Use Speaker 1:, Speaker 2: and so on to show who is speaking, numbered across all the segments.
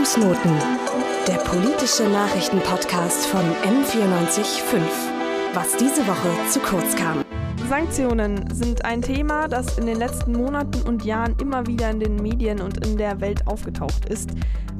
Speaker 1: Fußnoten, der politische Nachrichtenpodcast von M945. Was diese Woche zu kurz kam.
Speaker 2: Sanktionen sind ein Thema, das in den letzten Monaten und Jahren immer wieder in den Medien und in der Welt aufgetaucht ist.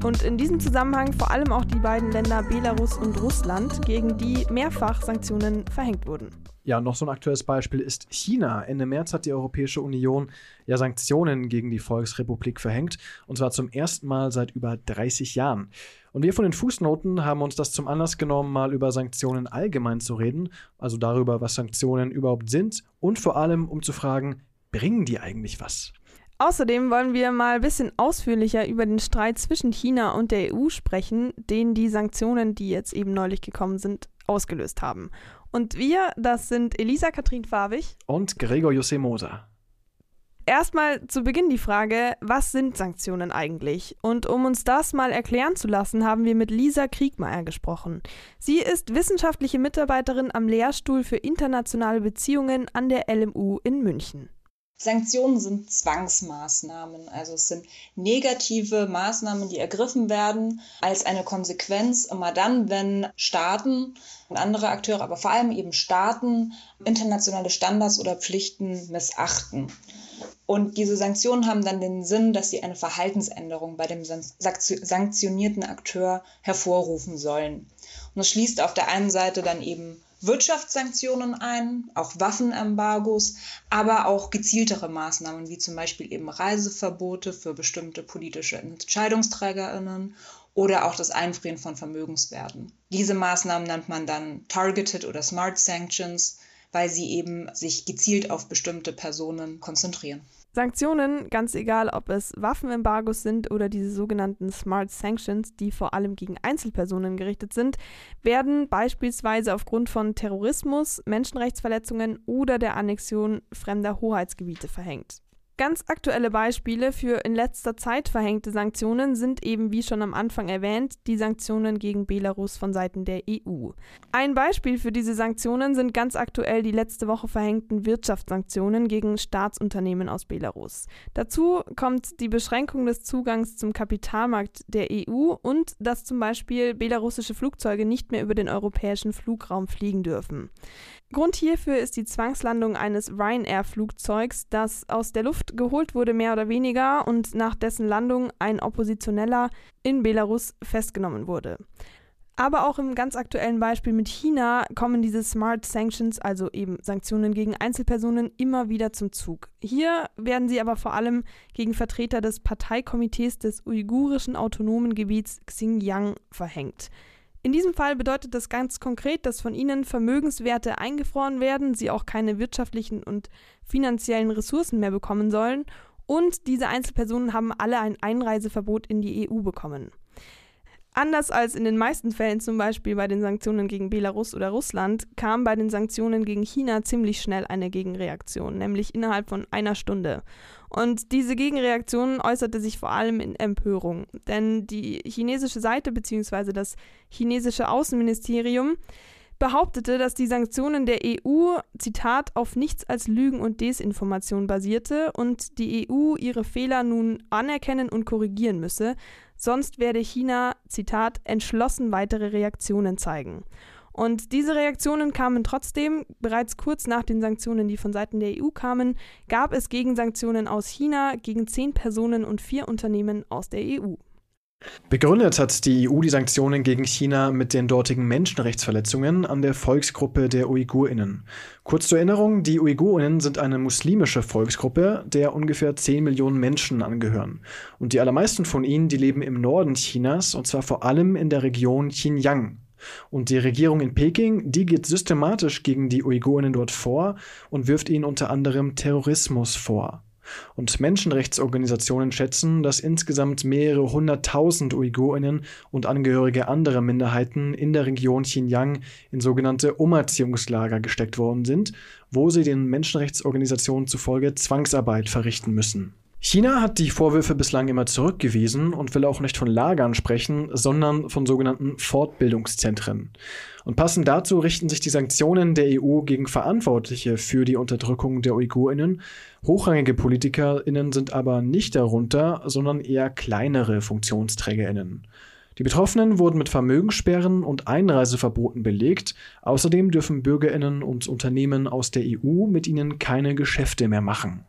Speaker 2: Und in diesem Zusammenhang vor allem auch die beiden Länder Belarus und Russland, gegen die mehrfach Sanktionen verhängt wurden.
Speaker 3: Ja, noch so ein aktuelles Beispiel ist China. Ende März hat die Europäische Union ja Sanktionen gegen die Volksrepublik verhängt, und zwar zum ersten Mal seit über 30 Jahren. Und wir von den Fußnoten haben uns das zum Anlass genommen, mal über Sanktionen allgemein zu reden, also darüber, was Sanktionen überhaupt sind und vor allem, um zu fragen, bringen die eigentlich was?
Speaker 2: Außerdem wollen wir mal ein bisschen ausführlicher über den Streit zwischen China und der EU sprechen, den die Sanktionen, die jetzt eben neulich gekommen sind, ausgelöst haben. Und wir, das sind Elisa Katrin Farbig
Speaker 3: und Gregor Jose Moser.
Speaker 2: Erstmal zu Beginn die Frage, was sind Sanktionen eigentlich? Und um uns das mal erklären zu lassen, haben wir mit Lisa Kriegmeier gesprochen. Sie ist wissenschaftliche Mitarbeiterin am Lehrstuhl für internationale Beziehungen an der LMU in München.
Speaker 4: Sanktionen sind Zwangsmaßnahmen, also es sind negative Maßnahmen, die ergriffen werden als eine Konsequenz immer dann, wenn Staaten und andere Akteure, aber vor allem eben Staaten internationale Standards oder Pflichten missachten. Und diese Sanktionen haben dann den Sinn, dass sie eine Verhaltensänderung bei dem sanktionierten Akteur hervorrufen sollen. Und das schließt auf der einen Seite dann eben Wirtschaftssanktionen ein, auch Waffenembargos, aber auch gezieltere Maßnahmen wie zum Beispiel eben Reiseverbote für bestimmte politische Entscheidungsträgerinnen oder auch das Einfrieren von Vermögenswerten. Diese Maßnahmen nennt man dann Targeted oder Smart Sanctions, weil sie eben sich gezielt auf bestimmte Personen konzentrieren.
Speaker 2: Sanktionen, ganz egal ob es Waffenembargos sind oder diese sogenannten Smart Sanctions, die vor allem gegen Einzelpersonen gerichtet sind, werden beispielsweise aufgrund von Terrorismus, Menschenrechtsverletzungen oder der Annexion fremder Hoheitsgebiete verhängt. Ganz aktuelle Beispiele für in letzter Zeit verhängte Sanktionen sind eben, wie schon am Anfang erwähnt, die Sanktionen gegen Belarus von Seiten der EU. Ein Beispiel für diese Sanktionen sind ganz aktuell die letzte Woche verhängten Wirtschaftssanktionen gegen Staatsunternehmen aus Belarus. Dazu kommt die Beschränkung des Zugangs zum Kapitalmarkt der EU und dass zum Beispiel belarussische Flugzeuge nicht mehr über den europäischen Flugraum fliegen dürfen. Grund hierfür ist die Zwangslandung eines Ryanair-Flugzeugs, das aus der Luft geholt wurde, mehr oder weniger, und nach dessen Landung ein Oppositioneller in Belarus festgenommen wurde. Aber auch im ganz aktuellen Beispiel mit China kommen diese Smart Sanctions, also eben Sanktionen gegen Einzelpersonen, immer wieder zum Zug. Hier werden sie aber vor allem gegen Vertreter des Parteikomitees des uigurischen autonomen Gebiets Xinjiang verhängt. In diesem Fall bedeutet das ganz konkret, dass von ihnen Vermögenswerte eingefroren werden, sie auch keine wirtschaftlichen und finanziellen Ressourcen mehr bekommen sollen und diese Einzelpersonen haben alle ein Einreiseverbot in die EU bekommen. Anders als in den meisten Fällen, zum Beispiel bei den Sanktionen gegen Belarus oder Russland, kam bei den Sanktionen gegen China ziemlich schnell eine Gegenreaktion, nämlich innerhalb von einer Stunde. Und diese Gegenreaktion äußerte sich vor allem in Empörung, denn die chinesische Seite bzw. das chinesische Außenministerium behauptete, dass die Sanktionen der EU, Zitat, auf nichts als Lügen und Desinformation basierte und die EU ihre Fehler nun anerkennen und korrigieren müsse, sonst werde China, Zitat, entschlossen weitere Reaktionen zeigen. Und diese Reaktionen kamen trotzdem. Bereits kurz nach den Sanktionen, die von Seiten der EU kamen, gab es Gegensanktionen aus China gegen zehn Personen und vier Unternehmen aus der EU.
Speaker 3: Begründet hat die EU die Sanktionen gegen China mit den dortigen Menschenrechtsverletzungen an der Volksgruppe der Uigurinnen. Kurz zur Erinnerung, die Uigurinnen sind eine muslimische Volksgruppe, der ungefähr 10 Millionen Menschen angehören. Und die allermeisten von ihnen, die leben im Norden Chinas, und zwar vor allem in der Region Xinjiang. Und die Regierung in Peking, die geht systematisch gegen die Uigurinnen dort vor und wirft ihnen unter anderem Terrorismus vor. Und Menschenrechtsorganisationen schätzen, dass insgesamt mehrere hunderttausend Uigurinnen und Angehörige anderer Minderheiten in der Region Xinjiang in sogenannte Umerziehungslager gesteckt worden sind, wo sie den Menschenrechtsorganisationen zufolge Zwangsarbeit verrichten müssen. China hat die Vorwürfe bislang immer zurückgewiesen und will auch nicht von Lagern sprechen, sondern von sogenannten Fortbildungszentren. Und passend dazu richten sich die Sanktionen der EU gegen Verantwortliche für die Unterdrückung der Uigurinnen. Hochrangige Politikerinnen sind aber nicht darunter, sondern eher kleinere Funktionsträgerinnen. Die Betroffenen wurden mit Vermögenssperren und Einreiseverboten belegt. Außerdem dürfen Bürgerinnen und Unternehmen aus der EU mit ihnen keine Geschäfte mehr machen.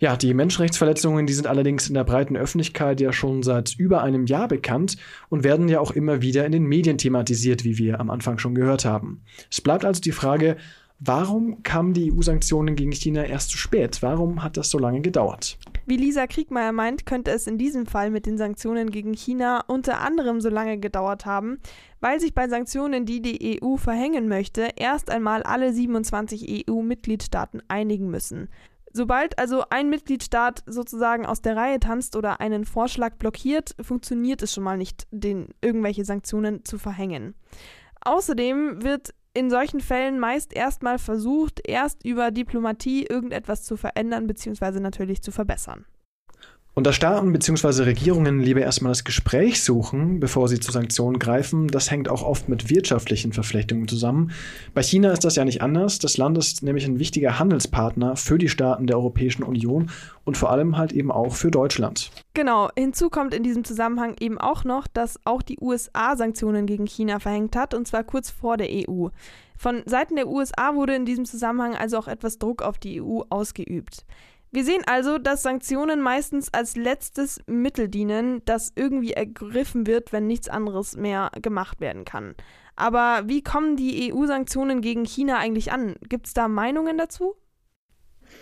Speaker 3: Ja, die Menschenrechtsverletzungen, die sind allerdings in der breiten Öffentlichkeit ja schon seit über einem Jahr bekannt und werden ja auch immer wieder in den Medien thematisiert, wie wir am Anfang schon gehört haben. Es bleibt also die Frage, warum kamen die EU-Sanktionen gegen China erst zu spät? Warum hat das so lange gedauert?
Speaker 2: Wie Lisa Kriegmeier meint, könnte es in diesem Fall mit den Sanktionen gegen China unter anderem so lange gedauert haben, weil sich bei Sanktionen, die die EU verhängen möchte, erst einmal alle 27 EU-Mitgliedstaaten einigen müssen. Sobald also ein Mitgliedstaat sozusagen aus der Reihe tanzt oder einen Vorschlag blockiert, funktioniert es schon mal nicht, den irgendwelche Sanktionen zu verhängen. Außerdem wird in solchen Fällen meist erstmal versucht, erst über Diplomatie irgendetwas zu verändern bzw. natürlich zu verbessern.
Speaker 3: Und da Staaten bzw. Regierungen lieber erstmal das Gespräch suchen, bevor sie zu Sanktionen greifen, das hängt auch oft mit wirtschaftlichen Verflechtungen zusammen. Bei China ist das ja nicht anders. Das Land ist nämlich ein wichtiger Handelspartner für die Staaten der Europäischen Union und vor allem halt eben auch für Deutschland.
Speaker 2: Genau, hinzu kommt in diesem Zusammenhang eben auch noch, dass auch die USA Sanktionen gegen China verhängt hat, und zwar kurz vor der EU. Von Seiten der USA wurde in diesem Zusammenhang also auch etwas Druck auf die EU ausgeübt. Wir sehen also, dass Sanktionen meistens als letztes Mittel dienen, das irgendwie ergriffen wird, wenn nichts anderes mehr gemacht werden kann. Aber wie kommen die EU-Sanktionen gegen China eigentlich an? Gibt es da Meinungen dazu?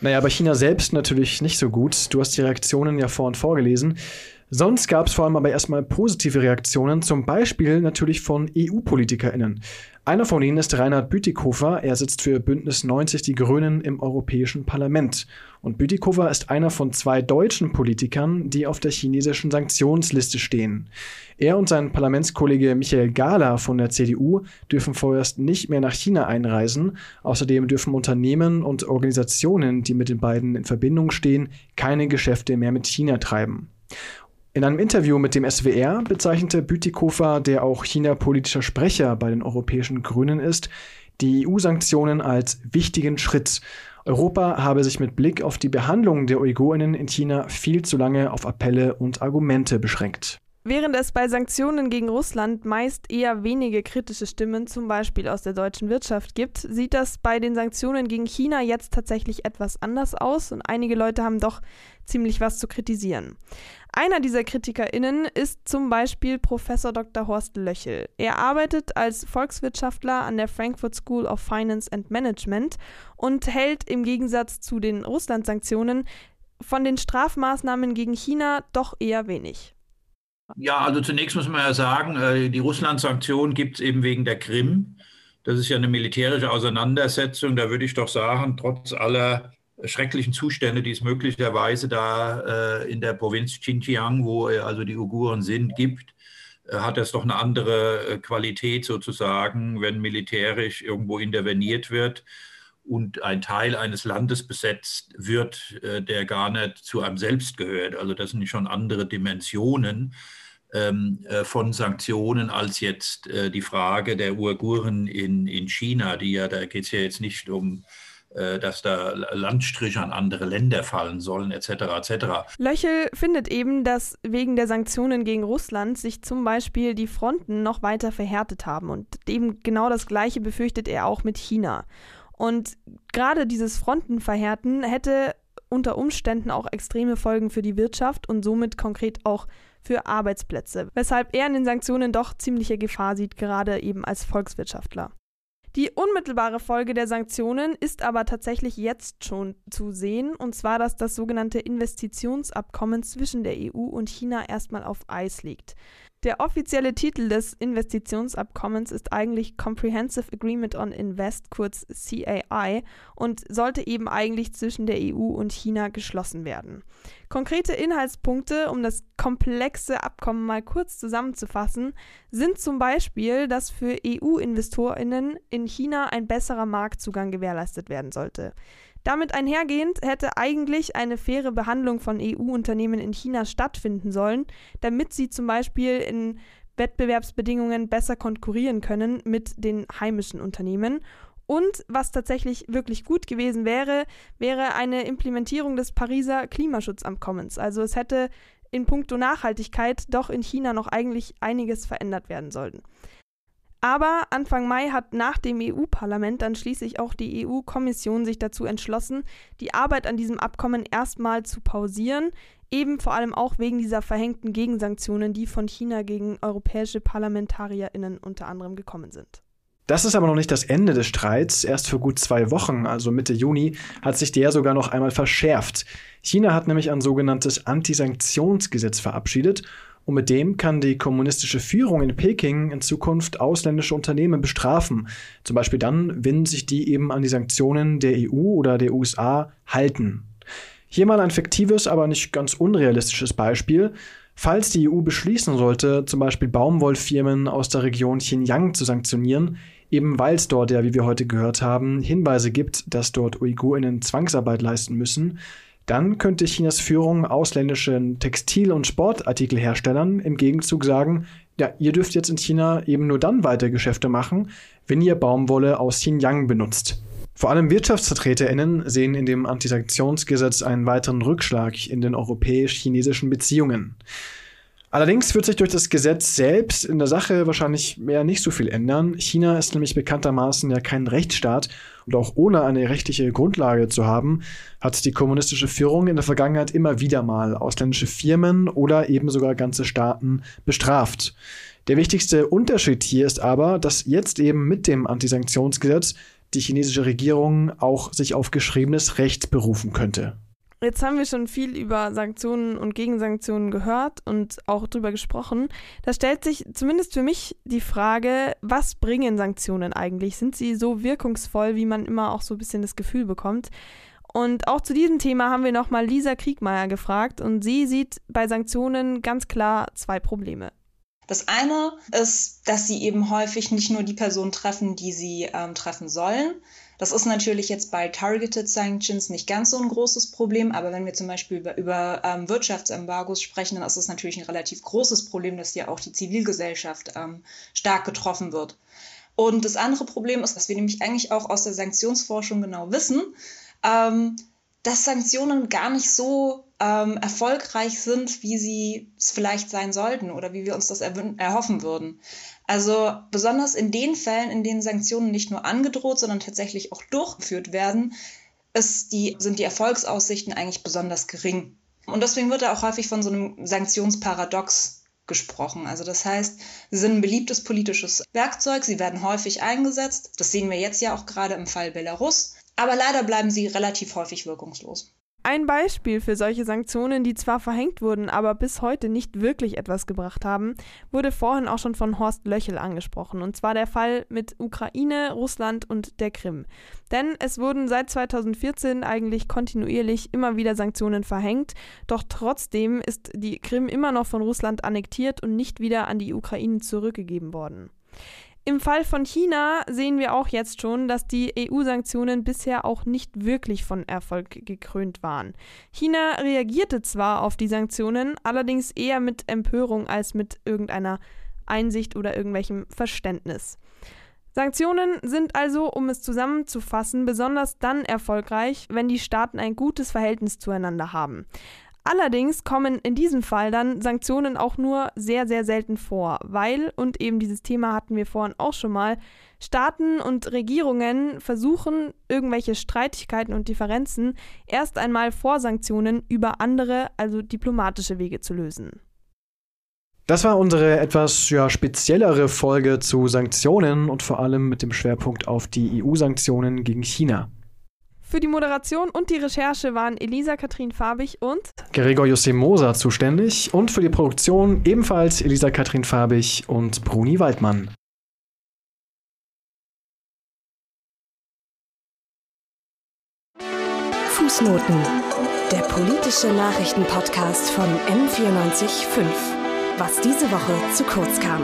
Speaker 3: Naja, bei China selbst natürlich nicht so gut. Du hast die Reaktionen ja vor und vorgelesen. Sonst gab es vor allem aber erstmal positive Reaktionen, zum Beispiel natürlich von EU-PolitikerInnen. Einer von ihnen ist Reinhard Bütikofer. Er sitzt für Bündnis 90 Die Grünen im Europäischen Parlament. Und Bütikofer ist einer von zwei deutschen Politikern, die auf der chinesischen Sanktionsliste stehen. Er und sein Parlamentskollege Michael Gahler von der CDU dürfen vorerst nicht mehr nach China einreisen. Außerdem dürfen Unternehmen und Organisationen, die mit den beiden in Verbindung stehen, keine Geschäfte mehr mit China treiben. In einem Interview mit dem SWR bezeichnete Bütikofer, der auch China-politischer Sprecher bei den europäischen Grünen ist, die EU-Sanktionen als wichtigen Schritt. Europa habe sich mit Blick auf die Behandlung der Uigurinnen in China viel zu lange auf Appelle und Argumente beschränkt.
Speaker 2: Während es bei Sanktionen gegen Russland meist eher wenige kritische Stimmen, zum Beispiel aus der deutschen Wirtschaft, gibt, sieht das bei den Sanktionen gegen China jetzt tatsächlich etwas anders aus und einige Leute haben doch ziemlich was zu kritisieren. Einer dieser KritikerInnen ist zum Beispiel Professor Dr. Horst Löchel. Er arbeitet als Volkswirtschaftler an der Frankfurt School of Finance and Management und hält im Gegensatz zu den Russland-Sanktionen von den Strafmaßnahmen gegen China doch eher wenig.
Speaker 5: Ja, also zunächst muss man ja sagen, äh, die Russland-Sanktionen gibt es eben wegen der Krim. Das ist ja eine militärische Auseinandersetzung. Da würde ich doch sagen, trotz aller schrecklichen Zustände, die es möglicherweise da äh, in der Provinz Xinjiang, wo äh, also die Uiguren sind, gibt, hat das doch eine andere Qualität sozusagen, wenn militärisch irgendwo interveniert wird und ein Teil eines Landes besetzt wird, der gar nicht zu einem selbst gehört. Also das sind schon andere Dimensionen von Sanktionen als jetzt äh, die Frage der Uiguren in, in China, die ja, da geht es ja jetzt nicht um äh, dass da Landstriche an andere Länder fallen sollen, etc. etc.
Speaker 2: Löchel findet eben, dass wegen der Sanktionen gegen Russland sich zum Beispiel die Fronten noch weiter verhärtet haben. Und eben genau das Gleiche befürchtet er auch mit China. Und gerade dieses Frontenverhärten hätte unter Umständen auch extreme Folgen für die Wirtschaft und somit konkret auch für Arbeitsplätze, weshalb er in den Sanktionen doch ziemliche Gefahr sieht, gerade eben als Volkswirtschaftler. Die unmittelbare Folge der Sanktionen ist aber tatsächlich jetzt schon zu sehen, und zwar, dass das sogenannte Investitionsabkommen zwischen der EU und China erstmal auf Eis liegt. Der offizielle Titel des Investitionsabkommens ist eigentlich Comprehensive Agreement on Invest, kurz CAI, und sollte eben eigentlich zwischen der EU und China geschlossen werden. Konkrete Inhaltspunkte, um das komplexe Abkommen mal kurz zusammenzufassen, sind zum Beispiel, dass für EU-Investorinnen in China ein besserer Marktzugang gewährleistet werden sollte. Damit einhergehend hätte eigentlich eine faire Behandlung von EU-Unternehmen in China stattfinden sollen, damit sie zum Beispiel in Wettbewerbsbedingungen besser konkurrieren können mit den heimischen Unternehmen. Und was tatsächlich wirklich gut gewesen wäre, wäre eine Implementierung des Pariser Klimaschutzabkommens. Also es hätte in puncto Nachhaltigkeit doch in China noch eigentlich einiges verändert werden sollen. Aber Anfang Mai hat nach dem EU-Parlament dann schließlich auch die EU-Kommission sich dazu entschlossen, die Arbeit an diesem Abkommen erstmal zu pausieren, eben vor allem auch wegen dieser verhängten Gegensanktionen, die von China gegen europäische Parlamentarierinnen unter anderem gekommen sind.
Speaker 3: Das ist aber noch nicht das Ende des Streits. Erst für gut zwei Wochen, also Mitte Juni, hat sich der sogar noch einmal verschärft. China hat nämlich ein sogenanntes Antisanktionsgesetz verabschiedet und mit dem kann die kommunistische Führung in Peking in Zukunft ausländische Unternehmen bestrafen. Zum Beispiel dann, wenn sich die eben an die Sanktionen der EU oder der USA halten. Hier mal ein fiktives, aber nicht ganz unrealistisches Beispiel. Falls die EU beschließen sollte, zum Beispiel Baumwollfirmen aus der Region Xinjiang zu sanktionieren, eben weil es dort ja, wie wir heute gehört haben, Hinweise gibt, dass dort Uigurinnen Zwangsarbeit leisten müssen, dann könnte Chinas Führung ausländischen Textil- und Sportartikelherstellern im Gegenzug sagen, ja, ihr dürft jetzt in China eben nur dann weiter Geschäfte machen, wenn ihr Baumwolle aus Xinjiang benutzt. Vor allem WirtschaftsvertreterInnen sehen in dem Antisanktionsgesetz einen weiteren Rückschlag in den europäisch-chinesischen Beziehungen. Allerdings wird sich durch das Gesetz selbst in der Sache wahrscheinlich mehr nicht so viel ändern. China ist nämlich bekanntermaßen ja kein Rechtsstaat und auch ohne eine rechtliche Grundlage zu haben, hat die kommunistische Führung in der Vergangenheit immer wieder mal ausländische Firmen oder eben sogar ganze Staaten bestraft. Der wichtigste Unterschied hier ist aber, dass jetzt eben mit dem Antisanktionsgesetz die chinesische Regierung auch sich auf geschriebenes Recht berufen könnte.
Speaker 2: Jetzt haben wir schon viel über Sanktionen und Gegensanktionen gehört und auch darüber gesprochen. Da stellt sich zumindest für mich die Frage, was bringen Sanktionen eigentlich? Sind sie so wirkungsvoll, wie man immer auch so ein bisschen das Gefühl bekommt? Und auch zu diesem Thema haben wir nochmal Lisa Kriegmeier gefragt und sie sieht bei Sanktionen ganz klar zwei Probleme.
Speaker 4: Das eine ist, dass sie eben häufig nicht nur die Personen treffen, die sie ähm, treffen sollen, das ist natürlich jetzt bei Targeted Sanctions nicht ganz so ein großes Problem, aber wenn wir zum Beispiel über, über ähm, Wirtschaftsembargos sprechen, dann ist es natürlich ein relativ großes Problem, dass ja auch die Zivilgesellschaft ähm, stark getroffen wird. Und das andere Problem ist, dass wir nämlich eigentlich auch aus der Sanktionsforschung genau wissen, ähm, dass Sanktionen gar nicht so ähm, erfolgreich sind, wie sie es vielleicht sein sollten oder wie wir uns das erhoffen würden. Also besonders in den Fällen, in denen Sanktionen nicht nur angedroht, sondern tatsächlich auch durchgeführt werden, die, sind die Erfolgsaussichten eigentlich besonders gering. Und deswegen wird da auch häufig von so einem Sanktionsparadox gesprochen. Also das heißt, sie sind ein beliebtes politisches Werkzeug, sie werden häufig eingesetzt. Das sehen wir jetzt ja auch gerade im Fall Belarus. Aber leider bleiben sie relativ häufig wirkungslos.
Speaker 2: Ein Beispiel für solche Sanktionen, die zwar verhängt wurden, aber bis heute nicht wirklich etwas gebracht haben, wurde vorhin auch schon von Horst Löchel angesprochen, und zwar der Fall mit Ukraine, Russland und der Krim. Denn es wurden seit 2014 eigentlich kontinuierlich immer wieder Sanktionen verhängt, doch trotzdem ist die Krim immer noch von Russland annektiert und nicht wieder an die Ukraine zurückgegeben worden. Im Fall von China sehen wir auch jetzt schon, dass die EU-Sanktionen bisher auch nicht wirklich von Erfolg gekrönt waren. China reagierte zwar auf die Sanktionen, allerdings eher mit Empörung als mit irgendeiner Einsicht oder irgendwelchem Verständnis. Sanktionen sind also, um es zusammenzufassen, besonders dann erfolgreich, wenn die Staaten ein gutes Verhältnis zueinander haben. Allerdings kommen in diesem Fall dann Sanktionen auch nur sehr, sehr selten vor, weil, und eben dieses Thema hatten wir vorhin auch schon mal, Staaten und Regierungen versuchen, irgendwelche Streitigkeiten und Differenzen erst einmal vor Sanktionen über andere, also diplomatische Wege zu lösen.
Speaker 3: Das war unsere etwas ja, speziellere Folge zu Sanktionen und vor allem mit dem Schwerpunkt auf die EU-Sanktionen gegen China.
Speaker 2: Für die Moderation und die Recherche waren Elisa Katrin Farbig und
Speaker 3: Gregor José Moser zuständig und für die Produktion ebenfalls Elisa Katrin Farbig und Bruni Waldmann.
Speaker 1: Fußnoten. Der politische Nachrichtenpodcast von M945. Was diese Woche zu kurz kam.